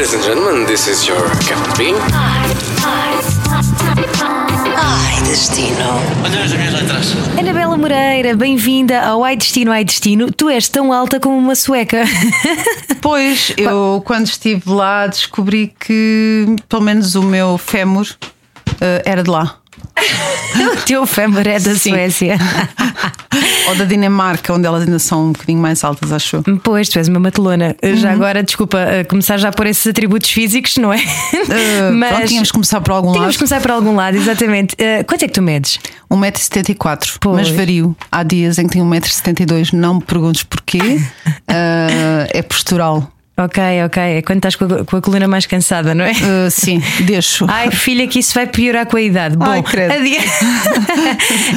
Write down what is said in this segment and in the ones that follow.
Ladies and gentlemen, this is your Captain Bean. Ai, destino. Olha as minhas letras. Anabela Moreira, bem-vinda ao Ai Destino, Ai Destino. Tu és tão alta como uma sueca. Pois, eu quando estive lá descobri que pelo menos o meu fémur eh, era de lá. O teu fémur é da Sim. Suécia. Ou da Dinamarca, onde elas ainda são um bocadinho mais altas, acho. Pois, tu és uma matelona. Já agora, desculpa, eh, começar já por esses atributos físicos, não é? Eh, pronto, tínhamos que começar por algum Tínhamos que lado. começar por algum lado, exatamente. Eh, quanto é que tu medes? 1,74m, Pois. mas vario. Há dias em que tenho 1,72m, não me perguntes porquê. Eh, é postural. Ok, ok. É quando estás com a, com a coluna mais cansada, não é? Eh, sim, deixo. Ai, filha, que isso vai piorar com a idade. Bom, Ai, credo. adiante,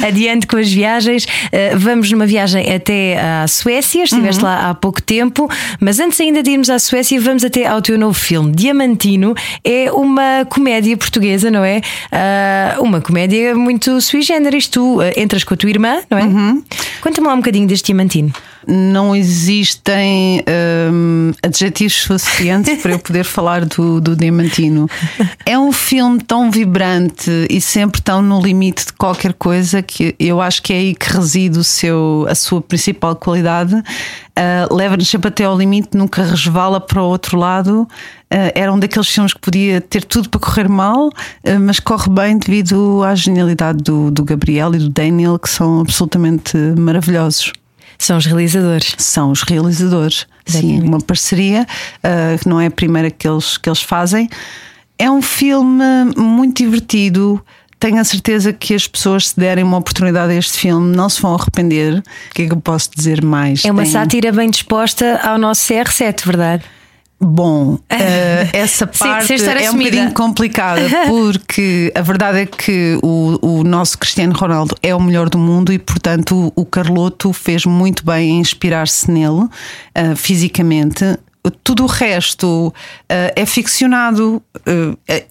adiante com as viagens. Uh, vamos numa viagem até à Suécia. Estiveste Uhum. lá há pouco tempo, mas antes ainda de irmos à Suécia, vamos até ao teu novo filme. Diamantino é uma comédia portuguesa, não é? Uh, uma comédia muito sui generis. Tu uh, entras com a tua irmã, não é? Uhum. Conta-me lá um bocadinho deste Diamantino. Não existem hum, adjetivos suficientes para eu poder falar do, do Diamantino. É um filme tão vibrante e sempre tão no limite de qualquer coisa que eu acho que é aí que reside o seu, a sua principal qualidade. Ah, Leva-nos sempre até ao limite, nunca resvala para o outro lado. Ah, era um daqueles filmes que podia ter tudo para correr mal, ah, mas corre bem devido à genialidade do, do Gabriel e do Daniel, que são absolutamente maravilhosos São os realizadores. são os realizadores. Sim, uma parceria uh, que não é a primeira que eles, que eles fazem. É um filme muito divertido. Tenho a certeza que as pessoas, se derem uma oportunidade a este filme, não se vão arrepender. O que é que eu posso dizer mais? É uma Tem- sátira bem disposta ao nosso CR7, verdade? Bom, eh, essa parte estar é um bocadinho complicada porque a verdade é que o, o nosso Cristiano Ronaldo é o melhor do mundo e, portanto, o, o Carloto fez muito bem em inspirar-se nele eh, fisicamente. Tudo o resto eh, é ficcionado.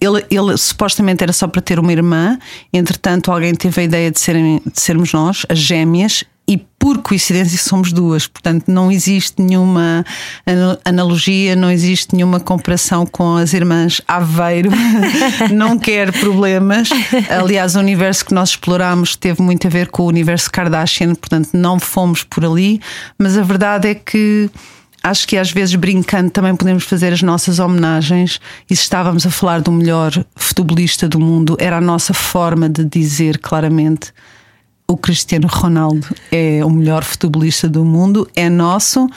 Ele, ele supostamente era só para ter uma irmã, entretanto, alguém teve a ideia de, serem, de sermos nós, as gêmeas, e por coincidência somos duas, portanto não existe nenhuma ana- analogia, não existe nenhuma comparação com as irmãs Aveiro, não quer problemas. Aliás, o universo que nós exploramos teve muito a ver com o universo Kardashian, portanto não fomos por ali, mas a verdade é que. Acho que às vezes brincando também podemos fazer as nossas homenagens e se estávamos a falar do melhor futebolista do mundo, era a nossa forma de dizer claramente o Cristiano Ronaldo é o melhor futebolista do mundo, é nosso.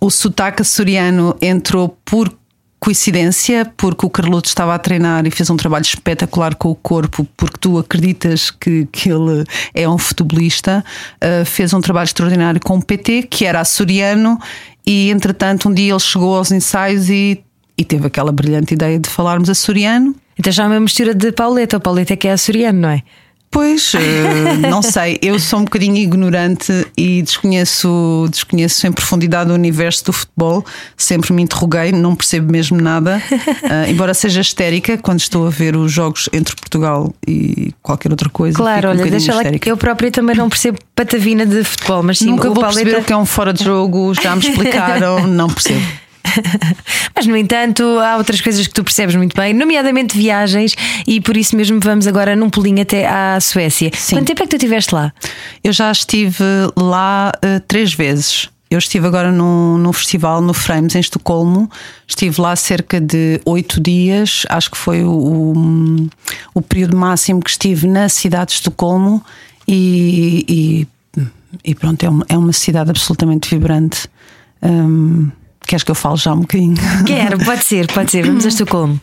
O sotaque açoriano entrou por coincidência, porque o Carloto estava a treinar e fez um trabalho espetacular com o corpo, porque tu acreditas que, que ele é um futebolista. Uh, fez um trabalho extraordinário com o PT, que era açoriano, e entretanto, um dia ele chegou aos ensaios e, e teve aquela brilhante ideia de falarmos açoriano. Então já é uma mistura de Pauleta. O Pauleta é que é açoriano, não é? Pois, eh, não sei, eu sou um bocadinho ignorante e desconheço, desconheço em profundidade o universo do futebol. Sempre me interroguei, não percebo mesmo nada. Eh, embora seja histérica quando estou a ver os jogos entre Portugal e qualquer outra coisa. Claro, um olha, deixa lá que eu própria também não percebo patavina de futebol, mas sim, Nunca o vou Pauleta... perceber o que é um fora de jogo, já me explicaram, não percebo. Mas, no entanto, há outras coisas que tu percebes muito bem, nomeadamente viagens, e por isso mesmo vamos agora num pulinho até à Suécia. Sim. Quanto tempo é que tu estiveste lá? Eu já estive lá eh, três vezes. Eu estive agora num, num festival no Frames, em Estocolmo. Estive lá cerca de oito dias. Acho que foi o, o, o período máximo que estive na cidade de Estocolmo. E, e, e pronto, é uma, é uma cidade absolutamente vibrante. Hum, queres que eu fale já um bocadinho? Quero, pode ser, pode ser. Vamos a Estocolmo.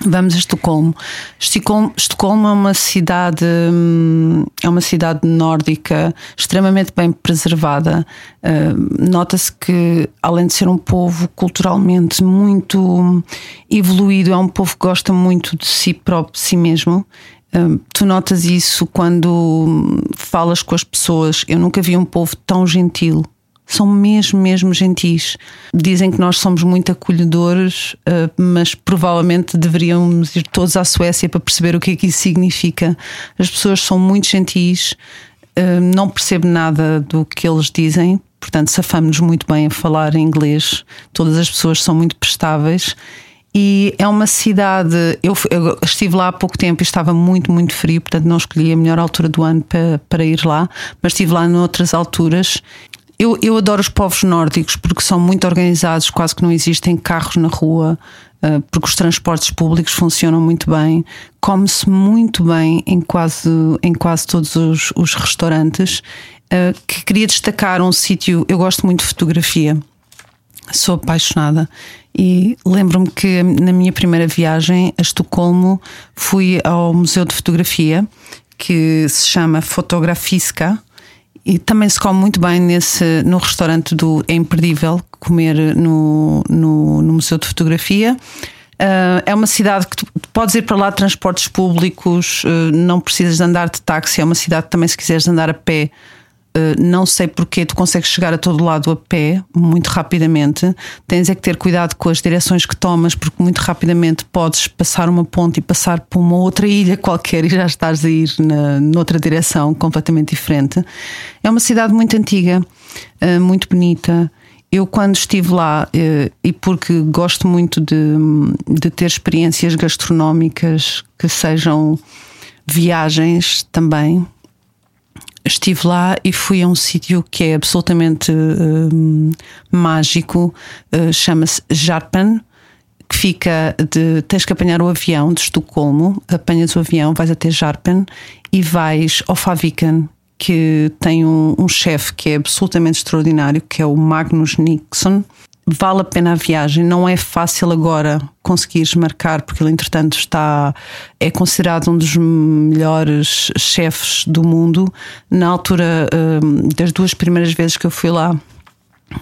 Vamos a Estocolmo. Estocolmo. Estocolmo é uma cidade hum, é uma cidade nórdica extremamente bem preservada. Hum, Nota-se que além de ser um povo culturalmente muito hum, evoluído, é um povo que gosta muito de si próprio, de si mesmo. Tu notas isso quando falas com as pessoas. Eu nunca vi um povo tão gentil são mesmo, mesmo gentis. Dizem que nós somos muito acolhedores, eh, mas provavelmente deveríamos ir todos à Suécia para perceber o que é que isso significa. As pessoas são muito gentis, eh, não percebo nada do que eles dizem, portanto, safamos-nos muito bem a falar inglês. Todas as pessoas são muito prestáveis. E é uma cidade. Eu, eu, estive lá há pouco tempo e estava muito, muito frio, portanto não escolhi a melhor altura do ano para, para ir lá, mas estive lá noutras alturas. Eu, eu adoro os povos nórdicos porque são muito organizados, quase que não existem carros na rua, eh, porque os transportes públicos funcionam muito bem, come-se muito bem em quase, em quase todos os, os restaurantes. Eh, que queria destacar um sítio, eu gosto muito de fotografia, sou apaixonada. E lembro-me que na minha primeira viagem a Estocolmo fui ao Museu de Fotografia que se chama Fotografiska e também se come muito bem nesse, no restaurante do É Imperdível comer no, no, no Museu de Fotografia. Uh, é uma cidade que tu podes ir para lá de transportes públicos, uh, não precisas de andar de táxi. É uma cidade que também, se quiseres andar a pé, não sei porque tu consegues chegar a todo lado a pé muito rapidamente. Tens é que ter cuidado com as direções que tomas, porque muito rapidamente podes passar uma ponte e passar por uma outra ilha qualquer e já estás a ir na, noutra direção completamente diferente. É uma cidade muito antiga, eh, muito bonita. Eu, quando estive lá, eh, e porque gosto muito de, de ter experiências gastronómicas que sejam viagens também, estive lá e fui a um sítio que é absolutamente uh, mágico, uh, chama-se Jarpen, que fica de. Tens que apanhar o avião de Estocolmo, apanhas o avião, vais até Jarpen e vais ao Faviken, que tem um, um chefe que é absolutamente extraordinário, que é o Magnus Nixon vale a pena a viagem. Não é fácil agora conseguires marcar, porque ele, entretanto, está é considerado um dos melhores chefes do mundo. Na altura hum, das duas primeiras vezes que eu fui lá,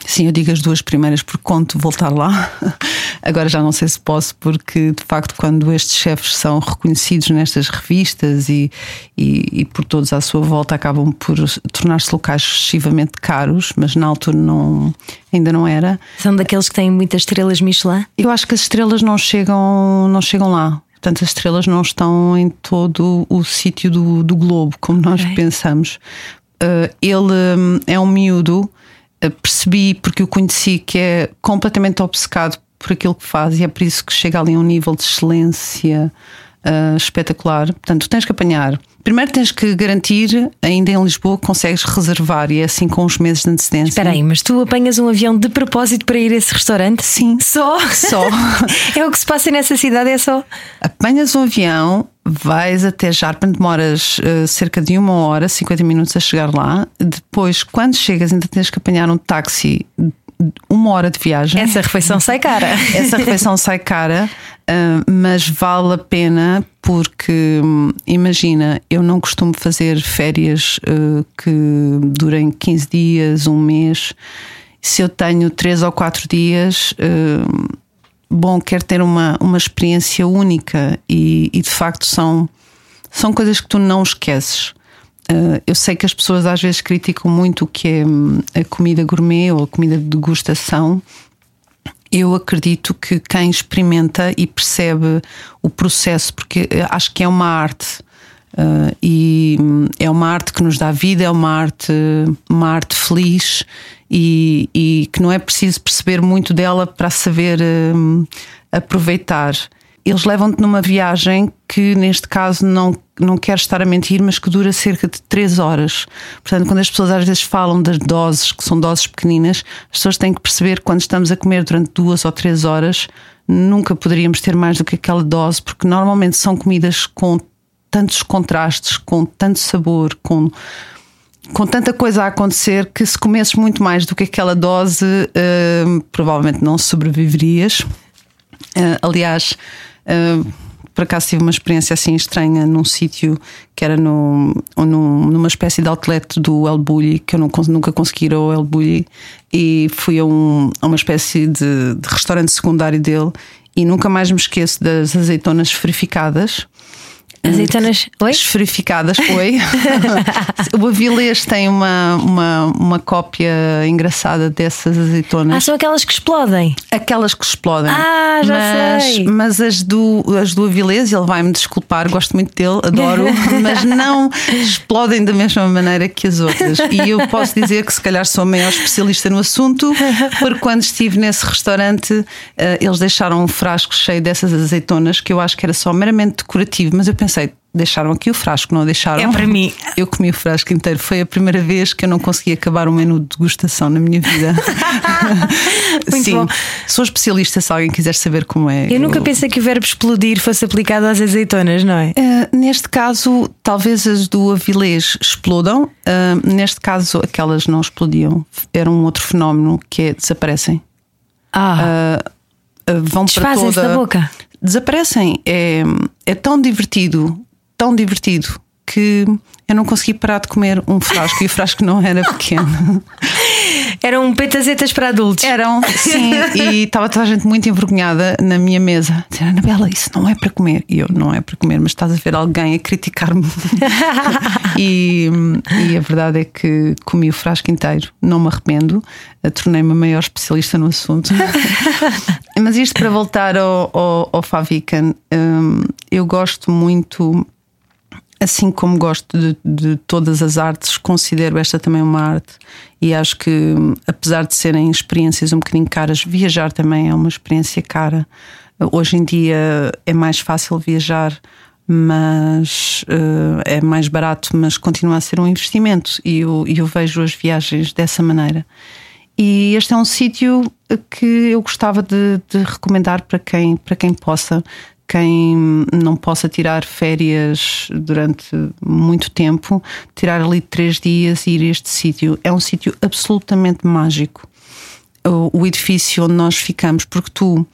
Sim, eu digo as duas primeiras porque conto voltar lá. Agora já não sei se posso, porque de facto, quando estes chefes são reconhecidos nestas revistas e, e, e por todos à sua volta, acabam por tornar-se locais excessivamente caros, mas na altura não, ainda não era. São daqueles que têm muitas estrelas Michelin? Eu acho que as estrelas não chegam, não chegam lá. Portanto, as estrelas não estão em todo o sítio do, do globo, como nós okay. pensamos. Uh, ele um, é um miúdo eh, percebi, porque o conheci, que é completamente obcecado por aquilo que faz e é por isso que chega ali a um nível de excelência uh, espetacular. Portanto, tens que apanhar. Primeiro tens que garantir, ainda em Lisboa, que consegues reservar e é assim com uns meses de antecedência. Espera aí, mas tu apanhas um avião de propósito para ir a esse restaurante? Sim. Só? Só. é o que se passa nessa cidade, é só? Apanhas um avião, vais até Jarpen, demoras uh, cerca de uma hora, 50 minutos a chegar lá. Depois, quando chegas, ainda tens que apanhar um táxi uma hora de viagem. Essa refeição sai cara. Essa refeição sai cara, uh, mas vale a pena porque, imagina, eu não costumo fazer férias uh, que durem 15 dias, um mês. Se eu tenho 3 ou 4 dias, uh, bom, quero ter uma, uma experiência única e, e de facto são, são coisas que tu não esqueces. Uh, eu sei que as pessoas às vezes criticam muito o que é hum, a comida gourmet ou a comida de degustação. Eu acredito que quem experimenta e percebe o processo, porque acho que é uma arte. Uh, e hum, é uma arte que nos dá vida, é uma arte, uma arte feliz e, e que não é preciso perceber muito dela para saber uh, aproveitar eles levam-te numa viagem que, neste caso, não, não quero estar a mentir, mas que dura cerca de 3 horas. Portanto, quando as pessoas às vezes falam das doses, que são doses pequeninas, as pessoas têm que perceber que quando estamos a comer durante duas ou três horas, nunca poderíamos ter mais do que aquela dose, porque normalmente são comidas com tantos contrastes, com tanto sabor, com com tanta coisa a acontecer que se comesses muito mais do que aquela dose, uh, provavelmente não sobreviverias. Uh, aliás, Uh, por acaso tive uma experiência assim estranha num sítio que era num, numa espécie de outlet do El Bulli, que eu não, nunca consegui ir ao El Bulli, e fui a, um, a uma espécie de, de, restaurante secundário dele e nunca mais me esqueço das azeitonas verificadas. Azeitonas, oi? esferificadas. Oi. o Avilés tem uma, uma, uma cópia engraçada dessas azeitonas. Ah, são aquelas que explodem. Aquelas que explodem. Ah, já mas, sei. Mas as do, as do Avilés, ele vai-me desculpar, gosto muito dele, adoro, mas não explodem da mesma maneira que as outras. E eu posso dizer que se calhar sou a maior especialista no assunto, porque quando estive nesse restaurante, eh, eles deixaram um frasco cheio dessas azeitonas que eu acho que era só meramente decorativo, mas eu pensei. Deixaram aqui o frasco, não deixaram? É para mim. Eu comi o frasco inteiro. Foi a primeira vez que eu não consegui acabar um menu de degustação na minha vida. Muito Sim, bom. sou especialista se alguém quiser saber como é. Eu nunca pensei que o verbo explodir fosse aplicado às azeitonas, não é? Eh, neste caso, talvez as do Avilés explodam. Eh, neste caso, aquelas não explodiam. Era um outro fenómeno que é desaparecem. Ah, Eh, vão para Desfazem-se toda... da boca. Desaparecem. É, é tão divertido, tão divertido que eu não consegui parar de comer um frasco e o frasco não era pequeno. Eram petazetas para adultos. Eram, sim, e estava toda a gente muito envergonhada na minha mesa. Dizer, Anabela, isso não é para comer. E eu, não é para comer, mas estás a ver alguém a criticar-me. e, e a verdade é que comi o frasco inteiro, não me arrependo, Eh, tornei-me a maior especialista no assunto. mas isto para voltar ao, ao, ao Favican, hum, eu gosto muito. Assim como gosto de, de todas as artes, considero esta também uma arte e acho que, apesar de serem experiências um bocadinho caras, viajar também é uma experiência cara. Hoje em dia é mais fácil viajar, mas eh, é mais barato, mas continua a ser um investimento e eu, eu vejo as viagens dessa maneira. E este é um sítio que eu gostava de, de recomendar para quem, para quem possa, quem não possa tirar férias durante muito tempo, tirar ali três dias e ir a este sítio. É um sítio absolutamente mágico. O, edifício onde nós ficamos, porque tu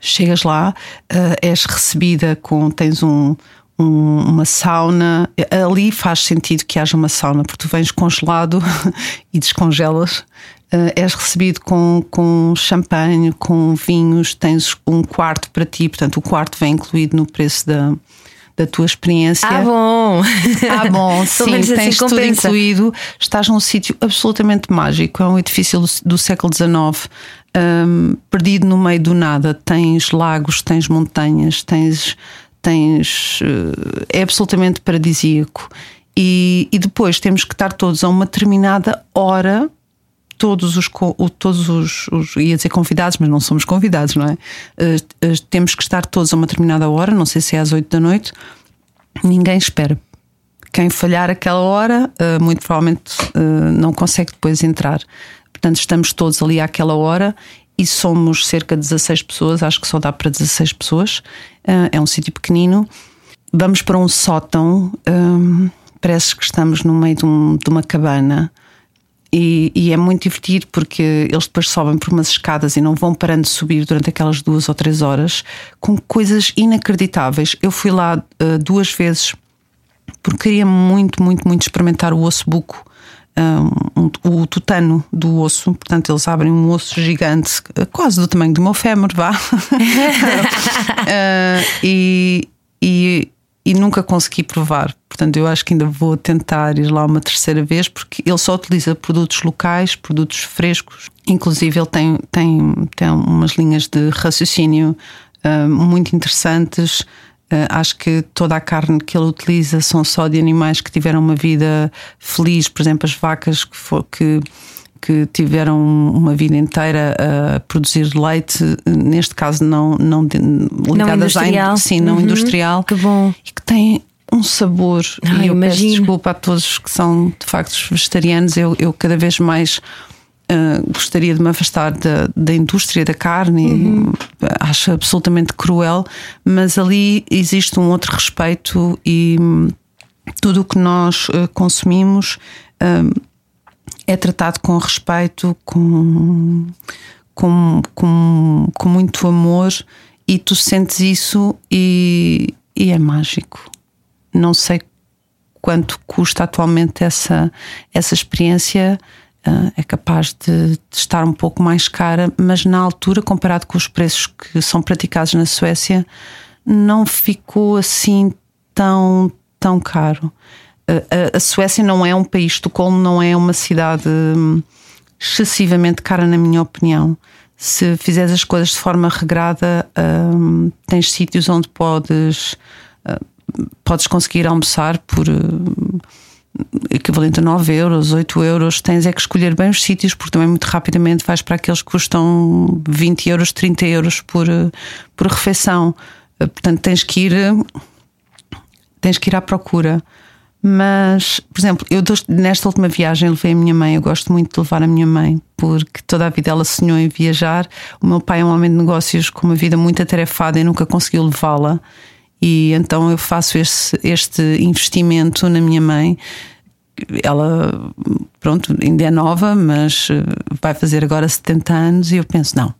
chegas lá, eh, és recebida com. tens um. um- uma sauna, ali faz sentido que haja uma sauna, porque tu vens congelado e descongelas. Eh, és recebido com, com champanhe, com vinhos, tens um quarto para ti, portanto, o quarto vem incluído no preço da, da tua experiência. Ah, bom. Ah, bom, sim, assim tens tudo compensa. incluído. Estás num sítio absolutamente mágico. É um edifício do, do século XIX, hum, perdido no meio do nada. Tens lagos, tens montanhas, tens. tens eh, é absolutamente paradisíaco. E, e depois temos que estar todos a uma determinada hora. Todos os, todos os, os- ia dizer convidados, mas não somos convidados, não é? Eh, eh, temos que estar todos a uma determinada hora, não sei se é às 8 da noite, ninguém espera. Quem falhar aquela hora, eh, muito provavelmente não consegue depois entrar. Portanto, estamos todos ali àquela hora e somos cerca de 16 pessoas, acho que só dá para 16 pessoas. É um sítio pequenino. Vamos para um sótão, parece que estamos no meio de, um- de uma cabana. E, e é muito divertido porque eles depois sobem por umas escadas e não vão parando de subir durante aquelas duas ou três horas com coisas inacreditáveis. Eu fui lá eh, duas vezes porque queria muito, muito, muito experimentar o osso buco, um, o tutano do osso. Portanto, eles abrem um osso gigante, eh, quase do tamanho do meu fémur, vá. Eh, e, e, e nunca consegui provar. Portanto, eu acho que ainda vou tentar ir lá uma terceira vez, porque ele só utiliza produtos locais, produtos frescos. Inclusive, ele tem, tem, tem umas linhas de raciocínio eh, muito interessantes. Uh, acho que toda a carne que ele utiliza são só de animais que tiveram uma vida feliz, por exemplo, as vacas que, fo- que, que tiveram uma vida inteira a produzir leite, neste caso não, não, ligadas à in- industrial. sim, não Uhum, industrial, que bom. e que tem um sabor. Ah, e eu peço imagino. desculpa a todos que são de facto vegetarianos, eu, eu cada vez mais. uh, gostaria de me afastar da, da indústria da carne, Uhum. acho absolutamente cruel, mas ali existe um outro respeito e hum, tudo o que nós uh, consumimos hum, é tratado com respeito, com, com, com, com muito amor, e tu sentes isso e, e é mágico. Não sei quanto custa atualmente essa, essa experiência. ah, é capaz de, de estar um pouco mais cara, mas na altura, comparado com os preços que são praticados na Suécia, não ficou assim tão, tão caro. A, a, Suécia não é um país, Estocolmo não é uma cidade hum, excessivamente cara, na minha opinião. Se fizeres as coisas de forma regrada, hum, tens sítios onde podes, uh, podes conseguir almoçar por. Uh, equivalente a 9 euros, 8 euros, tens é que escolher bem os sítios, porque também muito rapidamente vais para aqueles que custam 20 euros, 30 euros por, por refeição. Portanto, tens que ir tens que ir à procura. Mas, por exemplo, eu nesta última viagem levei a minha mãe. Eu gosto muito de levar a minha mãe, porque toda a vida ela sonhou em viajar. O meu pai é um homem de negócios com uma vida muito atarefada e nunca conseguiu levá-la. E então eu faço este, investimento na minha mãe. Ela, pronto, ainda é nova, mas eh, vai fazer agora 70 anos. E eu penso: não,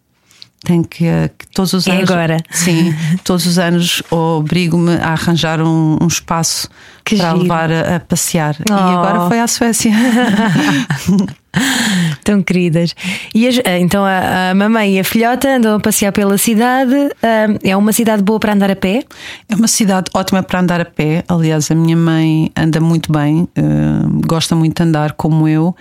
tem que, que, todos os é anos. Agora. Sim, todos os anos obrigo-me a arranjar um, um espaço que para giro. levar a, a passear. Oh. E agora foi à Suécia. Tão queridas. E as, eh, então a, a, mamãe e a filhota andam a passear pela cidade. É uma cidade boa para andar a pé? É uma cidade ótima para andar a pé. Aliás, a minha mãe anda muito bem, eh, gosta muito de andar como eu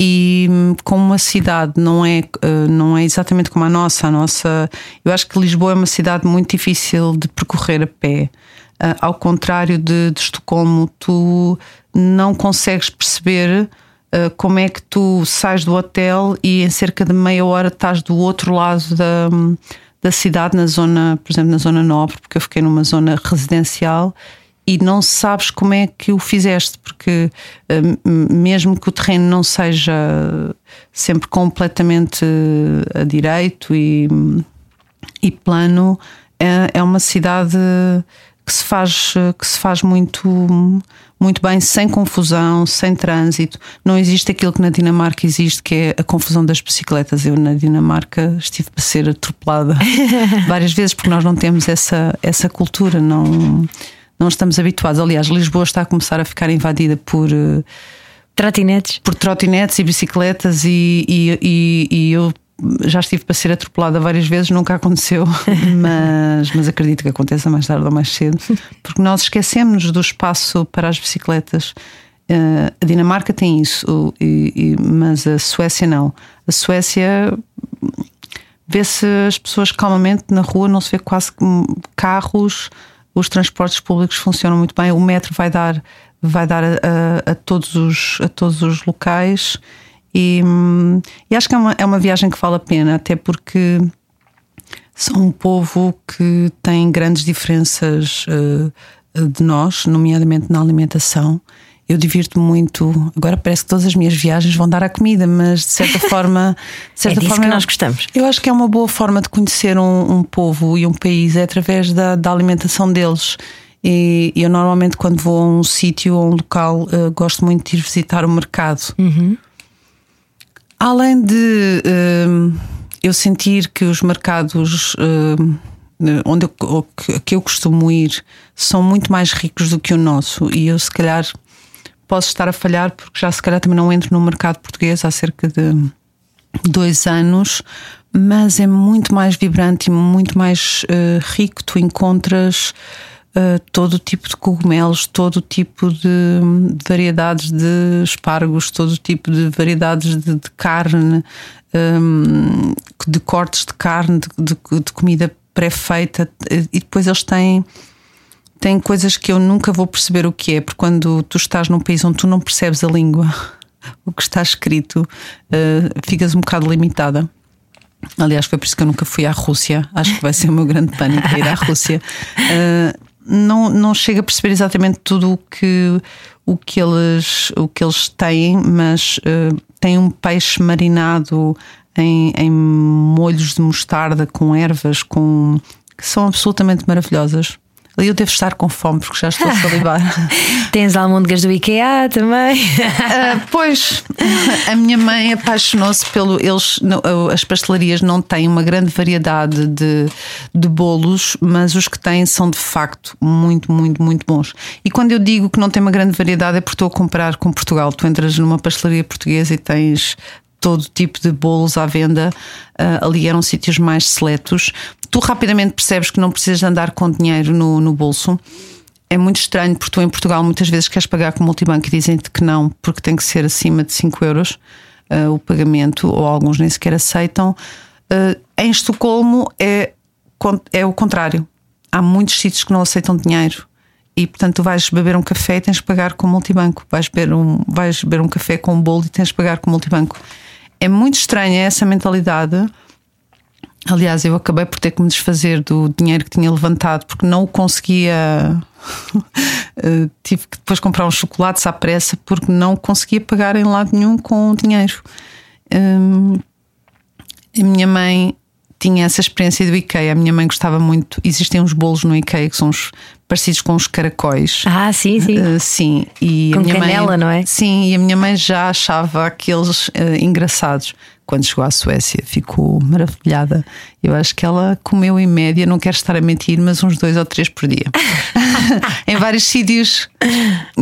e hum, como a cidade não é, não é exatamente como a nossa, a nossa, eu acho que Lisboa é uma cidade muito difícil de percorrer a pé. Ao contrário de, de Estocolmo, tu não consegues perceber uh, como é que tu sais do hotel e em cerca de meia hora estás do outro lado da, da cidade, na zona, por exemplo, na zona nobre, porque eu fiquei numa zona residencial e não sabes como é que o fizeste, porque uh, mesmo que o terreno não seja sempre completamente a direito e, e plano, é, é uma cidade que se faz, que se faz muito, muito bem, sem confusão, sem trânsito. Não existe aquilo que na Dinamarca existe, que é a confusão das bicicletas. Eu na Dinamarca estive para ser atropelada várias vezes, porque nós não temos essa, essa cultura, não, não estamos habituados. Aliás, Lisboa está a começar a ficar invadida por. Trotinetes? Por trotinetes e bicicletas, e, e, e, e eu já estive para ser atropelada várias vezes, nunca aconteceu, mas, mas acredito que aconteça mais tarde ou mais cedo, porque nós esquecemos do espaço para as bicicletas. Uh, a Dinamarca tem isso, e, e, mas a Suécia não. A Suécia vê-se as pessoas calmamente na rua, não se vê quase carros, os transportes públicos funcionam muito bem, o metro vai dar, vai dar a, a, todos, os, a todos os locais e, e, acho que é uma, é uma viagem que vale a pena, até porque são um povo que tem grandes diferenças uh, de nós, nomeadamente na alimentação. Eu divirto muito. Agora parece que todas as minhas viagens vão dar à comida, mas de certa forma. De certa é disso forma, que nós gostamos. Eu acho que é uma boa forma de conhecer um, um povo e um país é através da, da alimentação deles. E eu normalmente, quando vou a um sítio ou um local, uh, gosto muito de ir visitar o mercado. Uhum. Além de uh, eu sentir que os mercados uh, onde eu, que eu costumo ir são muito mais ricos do que o nosso, e eu se calhar posso estar a falhar porque já se calhar também não entro no mercado português há cerca de dois anos, mas é muito mais vibrante e muito mais uh, rico. Tu encontras uh, todo tipo de cogumelos, todo tipo de, de, variedades de espargos, todo tipo de variedades de, de carne, um, de cortes de carne, de, de comida pré-feita, e depois eles têm têm coisas que eu nunca vou perceber o que é, porque quando tu estás num país onde tu não percebes a língua, o que está escrito, uh, ficas um bocado limitada. Aliás, foi por isso que eu nunca fui à Rússia. Acho que vai ser o meu grande pânico ir à Rússia. Uh, não, não chega a perceber exatamente tudo o que, o que, eles, o que eles têm, mas uh, tem um peixe marinado em, em molhos de mostarda com ervas com, que são absolutamente maravilhosas. Eu devo estar com fome porque já estou a salivar. Tens almôndegas do IKEA também? Uh, pois, a minha mãe apaixonou-se pelo. Eles, as pastelarias não têm uma grande variedade de, de bolos, mas os que têm são de facto muito, muito, muito bons. E quando eu digo que não tem uma grande variedade é porque estou a comparar com Portugal. Tu entras numa pastelaria portuguesa e tens todo tipo de bolos à venda. Uh, ali eram sítios mais seletos. Tu rapidamente percebes que não precisas andar com dinheiro no, no bolso. é muito estranho porque tu em Portugal muitas vezes queres pagar com multibanco e dizem-te que não, porque tem que ser acima de 5 euros uh, o pagamento, ou alguns nem sequer aceitam. Uh, em Estocolmo é, é o contrário. Há muitos sítios que não aceitam dinheiro. E portanto, tu vais beber um café e tens que pagar com multibanco. Vais beber um, vais beber um café com um bolo e tens que pagar com multibanco. É muito estranha essa mentalidade. Aliás, eu acabei por ter que me desfazer do dinheiro que tinha levantado porque não o conseguia. Eh, tive que depois comprar uns chocolates à pressa porque não conseguia pagar em lado nenhum com dinheiro. Hum, a minha mãe tinha essa experiência do IKEA. A minha mãe gostava muito. Existem uns bolos no IKEA que são os, parecidos com os caracóis. Ah, sim, sim. Uh, sim. E com a minha canela, mãe, não é? Sim, e a minha mãe já achava aqueles uh, engraçados. Quando chegou à Suécia, ficou maravilhada. Eu acho que ela comeu em média, não quero estar a mentir, mas uns dois ou três por dia. em vários sítios.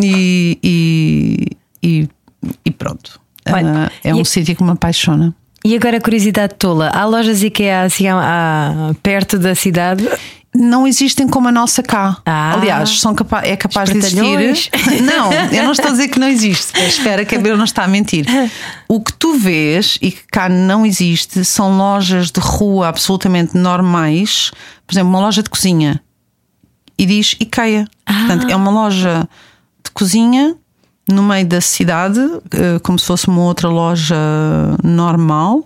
E, e, e, e pronto. Olha, uh, é um sítio que me apaixona. E agora, curiosidade tola: há lojas IKEA assim há- perto da cidade? não existem como a nossa cá. Ah. Aliás, são capa é capaz de existir. Não, eu não estou a dizer que não existe. Espera que a Bel não está a mentir. O que tu vês e que cá não existe são lojas de rua absolutamente normais. Por exemplo, uma loja de cozinha e diz IKEA. Portanto, é uma loja de cozinha no meio da cidade, eh, como se fosse uma outra loja normal,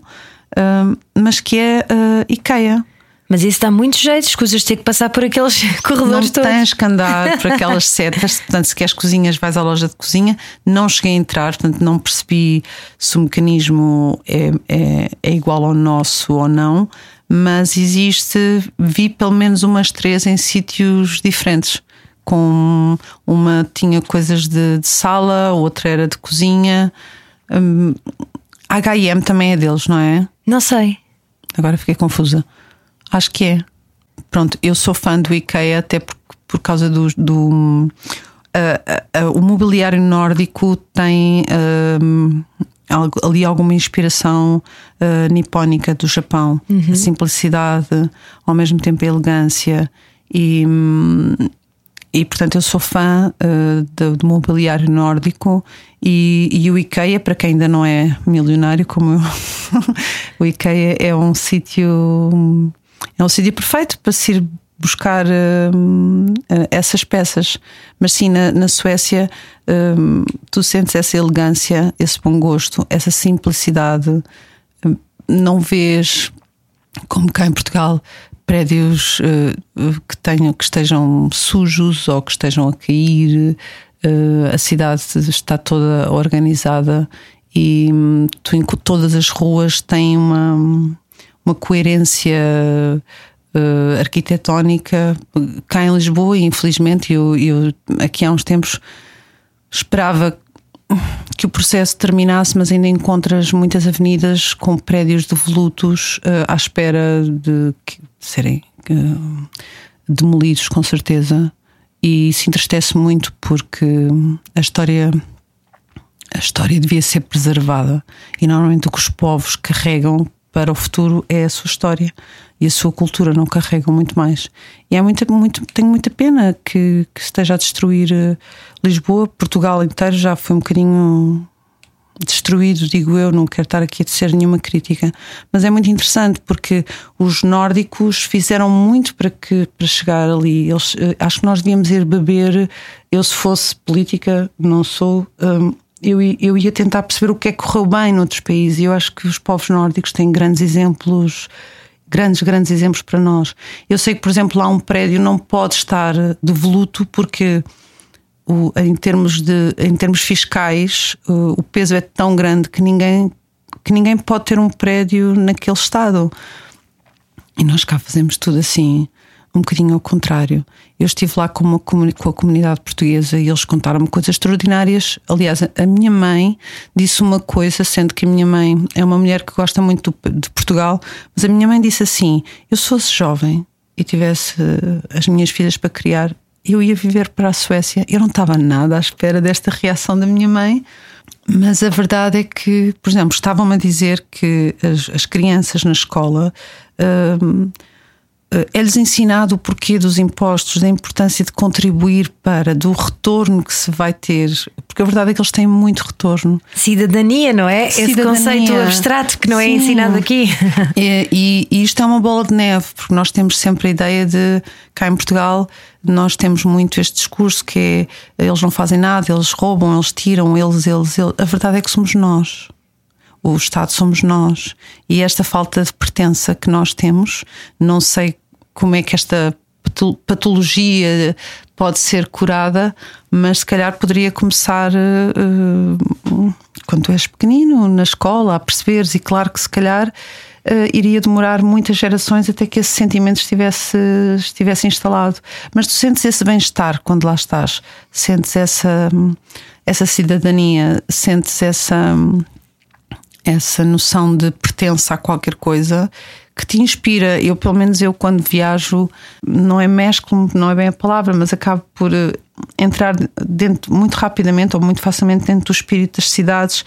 eh, mas que é eh, IKEA. Mas isso dá muito jeito, escusas de ter que passar por aqueles Não corredores todos. tens que andar por aquelas setas, portanto, se queres cozinhas, vais à loja de cozinha. Não cheguei a entrar, portanto, não percebi se o mecanismo é, é, é igual ao nosso ou não, mas existe, vi pelo menos umas três em sítios diferentes. Com uma tinha coisas de, de sala, outra era de cozinha. Hum, a HM também é deles, não é? Não sei. Agora fiquei confusa. Acho que é. Pronto, eu sou fã do IKEA até por, por causa do. do ah, ah, ah, o mobiliário nórdico tem algo- ali alguma inspiração ah, nipónica do Japão. A simplicidade, ao mesmo tempo a elegância. E, hum, e portanto eu sou fã ah, do, do mobiliário nórdico e, e o IKEA, para quem ainda não é milionário como eu, o IKEA é um sítio é um sítio perfeito para se ir buscar hum, eh, essas peças. Mas sim, na, na Suécia tu sentes essa elegância, esse bom gosto, essa simplicidade. Não vês como cá em Portugal prédios eh, que tenham que estejam sujos ou que estejam a cair Eh, a cidade está toda organizada e hum, tu, todas as ruas têm uma, uma coerência eh, arquitetónica. Cá em Lisboa infelizmente eu, eu aqui há uns tempos esperava que o processo terminasse, mas ainda encontras muitas avenidas com prédios devolutos eh, à espera de, que- de serem eh, demolidos, com certeza. E isso entristece muito porque a história a história devia ser preservada e normalmente o que os povos carregam para o futuro é a sua história e a sua cultura não carregam muito mais e é muito, tenho muita pena que, que esteja a destruir eh, Lisboa, Portugal inteiro já foi um bocadinho destruído, digo eu, não quero estar aqui a dizer nenhuma crítica, mas é muito interessante porque os nórdicos fizeram muito para que para chegar ali. Eles, eh, acho que nós devíamos ir beber. Eu, se fosse política, não sou. hum, eu, eu ia tentar perceber o que é que correu bem noutros países. E eu acho que os povos nórdicos têm grandes exemplos, grandes, grandes exemplos para nós. Eu sei que, por exemplo, lá um prédio não pode estar devoluto porque o- em, termos de, em termos fiscais, o, o peso é tão grande que ninguém, que ninguém pode ter um prédio naquele estado. E nós cá fazemos tudo assim, um bocadinho ao contrário. Eu estive lá com, uma, com a comunidade portuguesa e eles contaram-me coisas extraordinárias. Aliás, a, minha mãe disse uma coisa, sendo que a minha mãe é uma mulher que gosta muito de Portugal, mas a minha mãe disse assim: eu se fosse jovem e tivesse eh, as minhas filhas para criar, eu ia viver para a Suécia. Eu não estava nada à espera desta reação da minha mãe. Mas a verdade é que, por exemplo, estavam-me a dizer que as, as crianças na escola hum, é-lhes ensinado o porquê dos impostos, da importância de contribuir para, do retorno que se vai ter, porque a verdade é que eles têm muito retorno. Cidadania, não é? Cidadania. Esse conceito abstrato que não é Sim. ensinado aqui. E, e, e isto é uma bola de neve, porque nós temos sempre a ideia de, cá em Portugal, nós temos muito este discurso que é eles não fazem nada, eles roubam, eles tiram, eles, eles, eles. A verdade é que somos nós. O Estado somos nós. E esta falta de pertença que nós temos, não sei como é que esta patologia pode ser curada, mas se calhar poderia começar uh, quando és pequenino, na escola, a perceberes, e claro que se calhar uh, iria demorar muitas gerações até que esse sentimento estivesse, estivesse instalado. Mas tu sentes esse bem-estar quando lá estás, sentes essa, essa cidadania, sentes essa essa noção de pertença a qualquer coisa que te inspira. Eu, pelo menos, eu quando viajo, não é mesclo, não é bem a palavra, mas acabo por eh, entrar dentro muito rapidamente ou muito facilmente dentro do espírito das cidades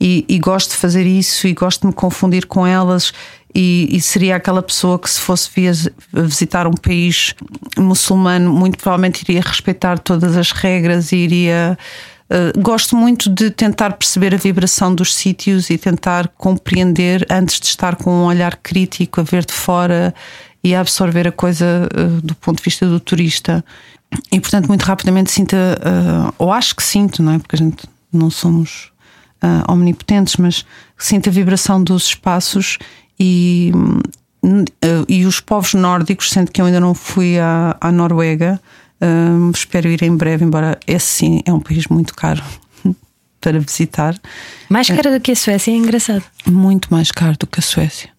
e, e gosto de fazer isso e gosto de me confundir com elas. E, e, seria aquela pessoa que, se fosse visitar um país muçulmano, muito provavelmente iria respeitar todas as regras e iria Uh, gosto muito de tentar perceber a vibração dos sítios e tentar compreender antes de estar com um olhar crítico a ver de fora e a absorver a coisa uh, do ponto de vista do turista. E portanto, muito rapidamente sinto, uh, ou acho que sinto, não é? Porque a gente não somos omnipotentes, mas sinto a vibração dos espaços e, e os povos nórdicos, sendo que eu ainda não fui à, à Noruega. Espero ir em breve, embora esse sim é um país muito caro para visitar. Mais caro do que a Suécia, é engraçado. Muito mais caro do que a Suécia.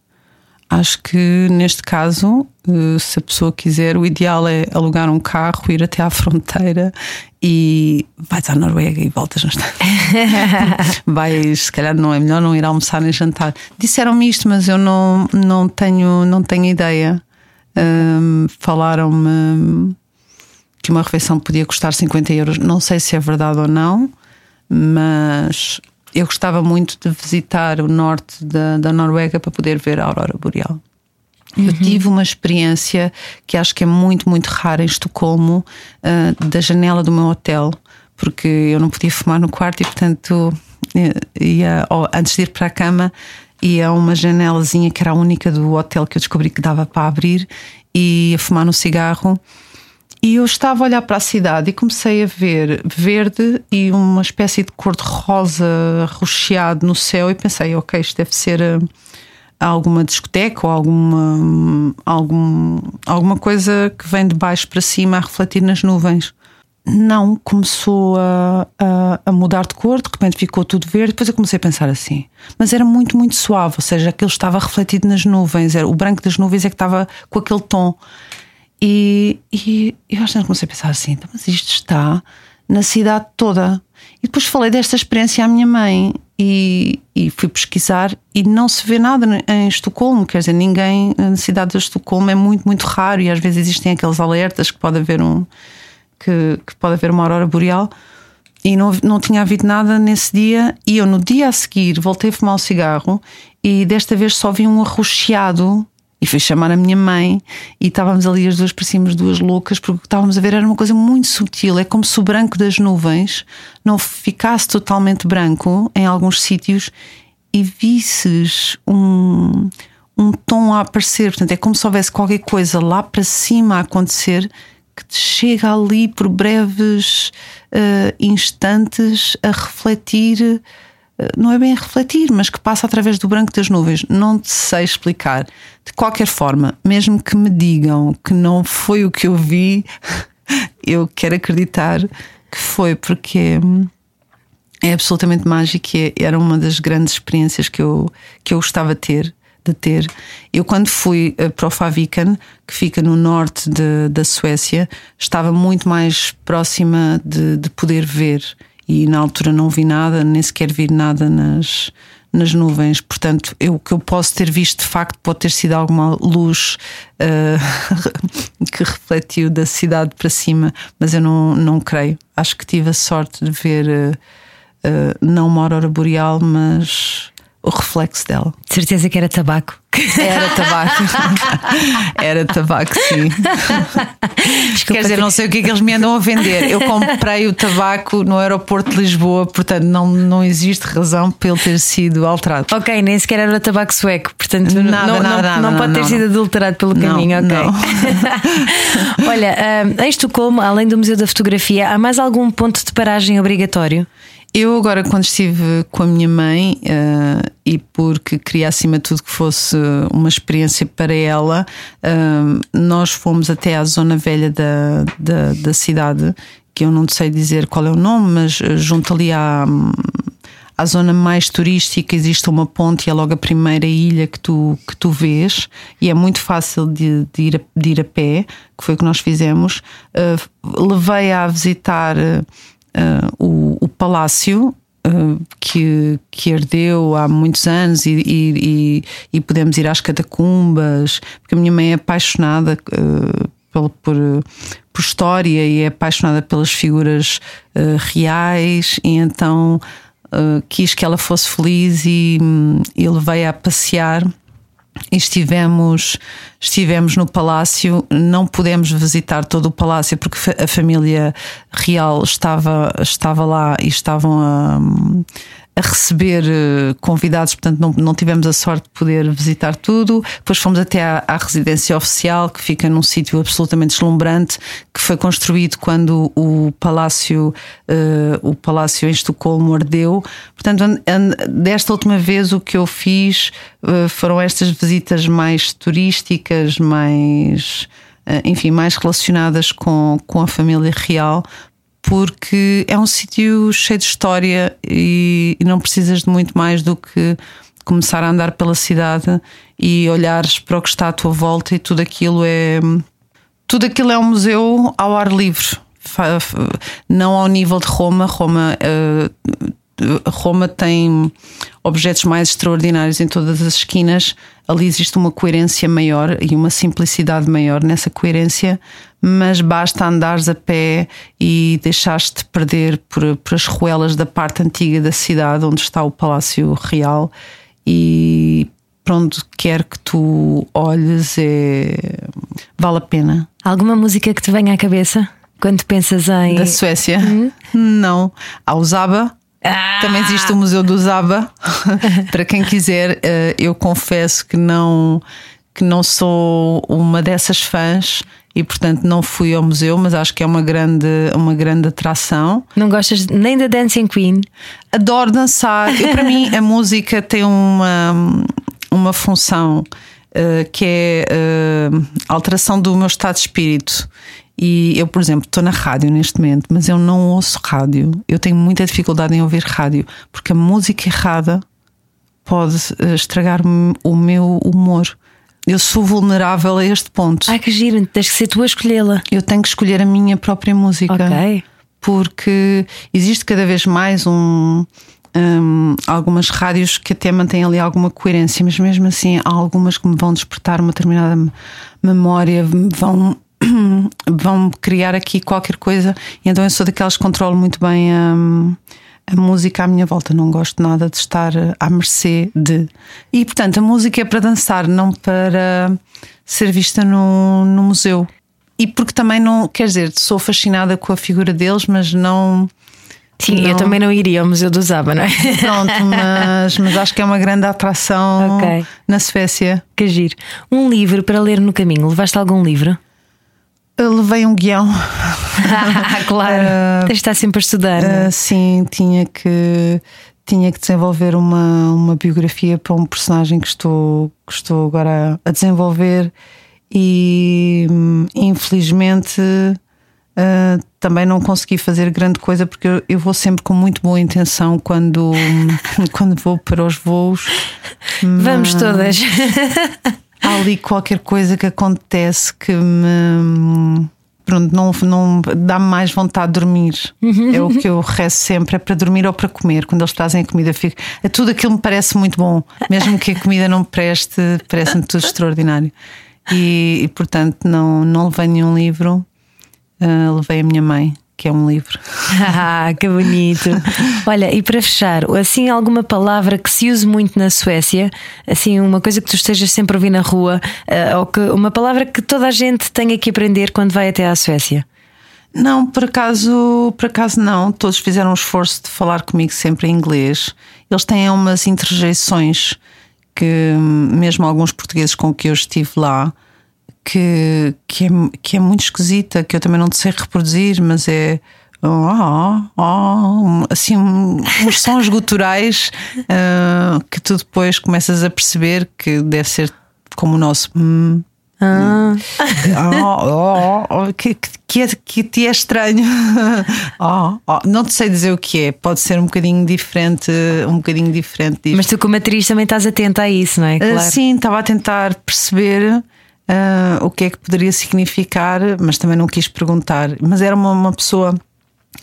Acho que neste caso, eh, se a pessoa quiser, o ideal é alugar um carro, ir até à fronteira e vais à Noruega e voltas no instante. vais, se calhar não é melhor não ir almoçar nem jantar. Disseram-me isto, mas eu não, não, tenho, não tenho ideia. Falaram-me que uma refeição podia custar 50 euros. Não sei se é verdade ou não, mas eu gostava muito de visitar o norte da, da Noruega para poder ver a aurora boreal. Uhum. Eu tive uma experiência que acho que é muito, muito rara em Estocolmo, uh, da janela do meu hotel, porque eu não podia fumar no quarto e, portanto, ia, oh, antes de ir para a cama, ia a uma janelazinha que era a única do hotel que eu descobri que dava para abrir e ia fumar no cigarro. E eu estava a olhar para a cidade e comecei a ver verde e uma espécie de cor-de-rosa rocheado no céu e pensei, ok, isto deve ser eh, alguma discoteca ou alguma, algum, alguma coisa que vem de baixo para cima a refletir nas nuvens. Não, começou a, a, a, mudar de cor, de repente ficou tudo verde. Depois eu comecei a pensar assim, mas era muito, muito suave, ou seja, aquilo estava refletido nas nuvens, era, o branco das nuvens é que estava com aquele tom. E, e eu acho que comecei a pensar assim, então, mas isto está na cidade toda. E depois falei desta experiência à minha mãe e, e, fui pesquisar e não se vê nada em Estocolmo, quer dizer, ninguém na cidade de Estocolmo é muito, muito raro e às vezes existem aqueles alertas que pode haver um que, que pode haver uma aurora boreal e não, não tinha havido nada nesse dia e eu no dia a seguir voltei a fumar um cigarro e desta vez só vi um arroxeado e fui chamar a minha mãe e estávamos ali as duas parecíamos duas loucas porque estávamos a ver era uma coisa muito sutil. É como se o branco das nuvens não ficasse totalmente branco em alguns sítios e visses um, um tom a aparecer. Portanto, é como se houvesse qualquer coisa lá para cima a acontecer que te chega ali por breves uh, instantes a refletir não é bem a refletir, mas que passa através do branco das nuvens. Não sei explicar. De qualquer forma, mesmo que me digam que não foi o que eu vi, eu quero acreditar que foi, porque é absolutamente mágico e é, era uma das grandes experiências que eu, que eu gostava de ter. De ter. Eu, quando fui eh, para o Faviken, que fica no norte de, da Suécia, estava muito mais próxima de, de poder ver e na altura não vi nada, nem sequer vi nada nas, nas nuvens. Portanto, eu, o que eu posso ter visto de facto pode ter sido alguma luz uh, que refletiu da cidade para cima, mas eu não, não creio. Acho que tive a sorte de ver uh, uh, não uma aurora boreal, mas o reflexo dela. De certeza que era tabaco. Era tabaco. Era tabaco, sim. Quer dizer, não sei o que é que eles me andam a vender. Eu comprei o tabaco no aeroporto de Lisboa, portanto não, não existe razão para ele ter sido alterado. Ok, nem sequer era tabaco sueco, portanto Nada, não, nada, não, nada, não pode ter sido adulterado pelo caminho, ok. Olha, ah, em Estocolmo, além do Museu da Fotografia, há mais algum ponto de paragem obrigatório? Eu agora, quando estive com a minha mãe eh, e porque queria acima de tudo que fosse uma experiência para ela, eh, nós fomos até à zona velha da, da, da cidade, que eu não sei dizer qual é o nome, mas eh, junto ali à, à zona mais turística existe uma ponte e é logo a primeira ilha que tu, que tu vês e é muito fácil de, de ir, a, de ir a pé, que foi o que nós fizemos. Eh, levei a visitar o, o palácio eh, que, que herdeu há muitos anos e, e, e, pudemos ir às catacumbas, porque a minha mãe é apaixonada eh, pelo- por, por história e é apaixonada pelas figuras eh, reais e então eh, quis que ela fosse feliz e, e levei-a a passear estivemos, estivemos no palácio, não pudemos visitar todo o palácio porque a família real estava, estava lá e estavam a, a receber eh, convidados, portanto não, não tivemos a sorte de poder visitar tudo. Depois fomos até à, à residência oficial, que fica num sítio absolutamente deslumbrante, que foi construído quando o palácio, eh, o palácio em Estocolmo ardeu. Portanto, an- an- desta última vez o que eu fiz eh, foram estas visitas mais turísticas, mais, enfim, mais relacionadas com, com a família real, porque é um sítio cheio de história e, e não precisas de muito mais do que começar a andar pela cidade e olhares para o que está à tua volta e tudo aquilo é tudo aquilo é um museu ao ar livre. Não ao nível de Roma. Roma eh, Roma tem objetos mais extraordinários em todas as esquinas. Ali existe uma coerência maior e uma simplicidade maior. Nessa coerência, mas basta andares a pé e deixaste-te perder por, por as ruelas da parte antiga da cidade onde está o Palácio Real e para onde quer que tu olhes é... vale a pena. Alguma música que te venha à cabeça quando pensas em. Da Suécia? Não. Há o Zaba. Ah! Também existe o Museu do Zaba. Para quem quiser, eh, eu confesso que não, que não sou uma dessas fãs e, portanto, não fui ao museu, mas acho que é uma grande, uma grande atração. Não gostas nem da Dancing Queen? Adoro dançar. Eu, para mim, a música tem uma, uma função eh, que é a alteração do meu estado de espírito. E eu, por exemplo, estou na rádio neste momento, mas eu não ouço rádio. Eu tenho muita dificuldade em ouvir rádio, porque a música errada pode eh, estragar o meu humor. Eu sou vulnerável a este ponto. Ai que giro, tens que ser tu a escolhê-la. Eu tenho que escolher a minha própria música. Ok. Porque existe cada vez mais um, um, algumas rádios que até mantêm ali alguma coerência, mas mesmo assim há algumas que me vão despertar uma determinada me- memória, me vão, vão criar aqui qualquer coisa. E então eu sou daquelas que controlo muito bem a, a música à minha volta. Não gosto nada de estar à mercê de. E portanto, a música é para dançar, não para ser vista no, no museu. E porque também não, quer dizer, sou fascinada com a figura deles, mas não. Sim, não- eu também não iria ao Museu do Zaba, não é? Pronto, mas, mas acho que é uma grande atração Ok. na Suécia. que giro. Um livro para ler no caminho. Levaste algum livro? Eu levei um guião. Ah, claro. Tens de estar sempre a estudar. Ah, sim, tinha que, tinha que desenvolver uma, uma biografia para um personagem que estou, que estou agora a desenvolver e infelizmente ah, também não consegui fazer grande coisa porque eu, eu vou sempre com muito boa intenção quando, quando vou para os voos. Vamos mas- todas. há ali qualquer coisa que acontece que me. Pronto, não, não dá-me mais vontade de dormir. É o que eu rezo sempre: é para dormir ou para comer. Quando eles trazem a comida, fico. É tudo aquilo me parece muito bom. Mesmo que a comida não me preste, parece-me tudo extraordinário. E, e, portanto, não, não levei nenhum livro. Ah, levei a minha mãe, que é um livro. Ah, que bonito. Olha, e para fechar, assim, alguma palavra que se use muito na Suécia, assim, uma coisa que tu estejas sempre a ouvir na rua, uh, ou que uma palavra que toda a gente tenha que aprender quando vai até à Suécia? Não, por acaso, por acaso não. Todos fizeram um esforço de falar comigo sempre em inglês. Eles têm umas interjeições que, mesmo alguns portugueses com que eu estive lá, que, que, é, que é muito esquisita, que eu também não sei reproduzir, mas é. Oh, oh, assim, uns sons guturais uh, que tu depois começas a perceber que deve ser como o nosso. Hum, ah. oh, oh, que, que, é, que te é estranho. Oh, oh, não te sei dizer o que é, pode ser um bocadinho diferente, um bocadinho diferente disto. Mas tu, como atriz, também estás atenta a isso, não é? Claro. Uh, sim, estava a tentar perceber uh, o que é que poderia significar, mas também não quis perguntar. Mas era uma, uma pessoa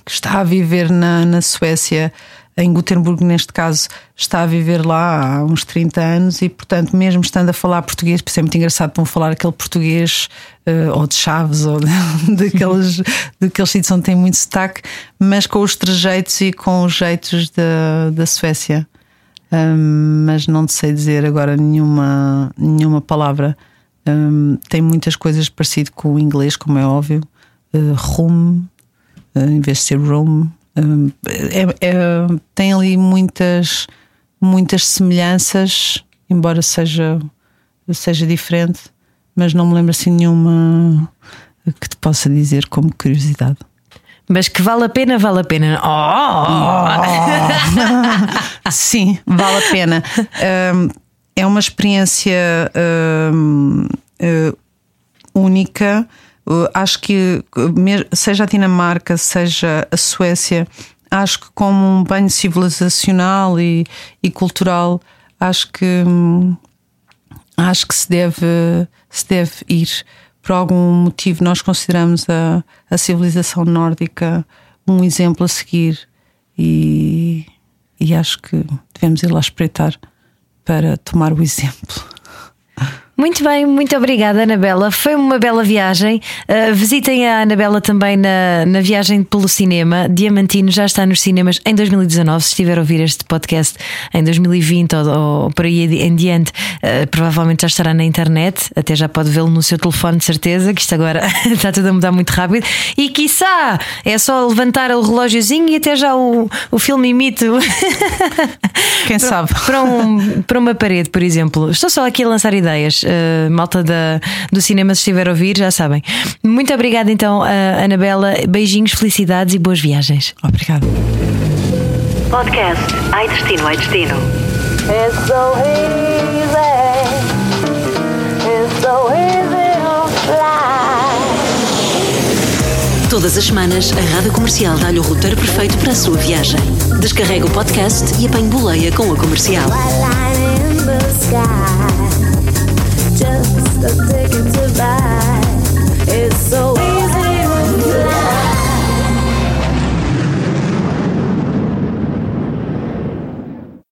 que está a viver na, na Suécia, em Gutenberg, neste caso, está a viver lá há uns 30 anos e, portanto, mesmo estando a falar português, porque é muito engraçado para falar aquele português uh, ou de Chaves ou daqueles, daqueles sítios onde tem muito sotaque, mas com os trejeitos e com os jeitos da, da Suécia. Um, mas não sei dizer agora nenhuma, nenhuma palavra. Um, tem muitas coisas parecido com o inglês, como é óbvio. Uh, room, uh, em vez de ser room. Um, é, é, tem ali muitas, muitas semelhanças, embora seja, seja diferente, mas não me lembro assim nenhuma que te possa dizer como curiosidade. Mas que vale a pena, vale a pena. Oh! oh. Sim, vale a pena. Um, é uma experiência uh, uh, única. Uh, acho que, seja a Dinamarca, seja a Suécia, acho que, como um banho civilizacional e, e cultural, acho que, um, acho que se deve, se deve ir. Por algum motivo, nós consideramos a, a civilização nórdica um exemplo a seguir e, e acho que devemos ir lá espreitar para tomar o exemplo. Muito bem, muito obrigada, Anabela. Foi uma bela viagem. Uh, visitem a Anabela também na, na viagem pelo cinema. Diamantino já está nos cinemas em 2019. Se estiver a ouvir este podcast em 2020 ou, ou por aí em diante, uh, provavelmente já estará na internet. Até já pode vê-lo no seu telefone, de certeza, que isto agora está tudo a mudar muito rápido. E quiçá é só levantar o relógiozinho e até já o, o filme imite. Quem sabe? Para, um, para uma parede, por exemplo. Estou só aqui a lançar ideias uh, malta da, do cinema, se estiver a ouvir, já sabem. Muito obrigada então, uh, Anabela. Beijinhos, felicidades e boas viagens. Obrigado. Podcast Ai Destino, Ai Destino. It's so easy. It's so easy to fly. Todas as semanas, a Rádio Comercial dá-lhe o roteiro perfeito para a sua viagem. Descarrega o podcast e apanhe boleia com a comercial. the ticket to buy. It's so.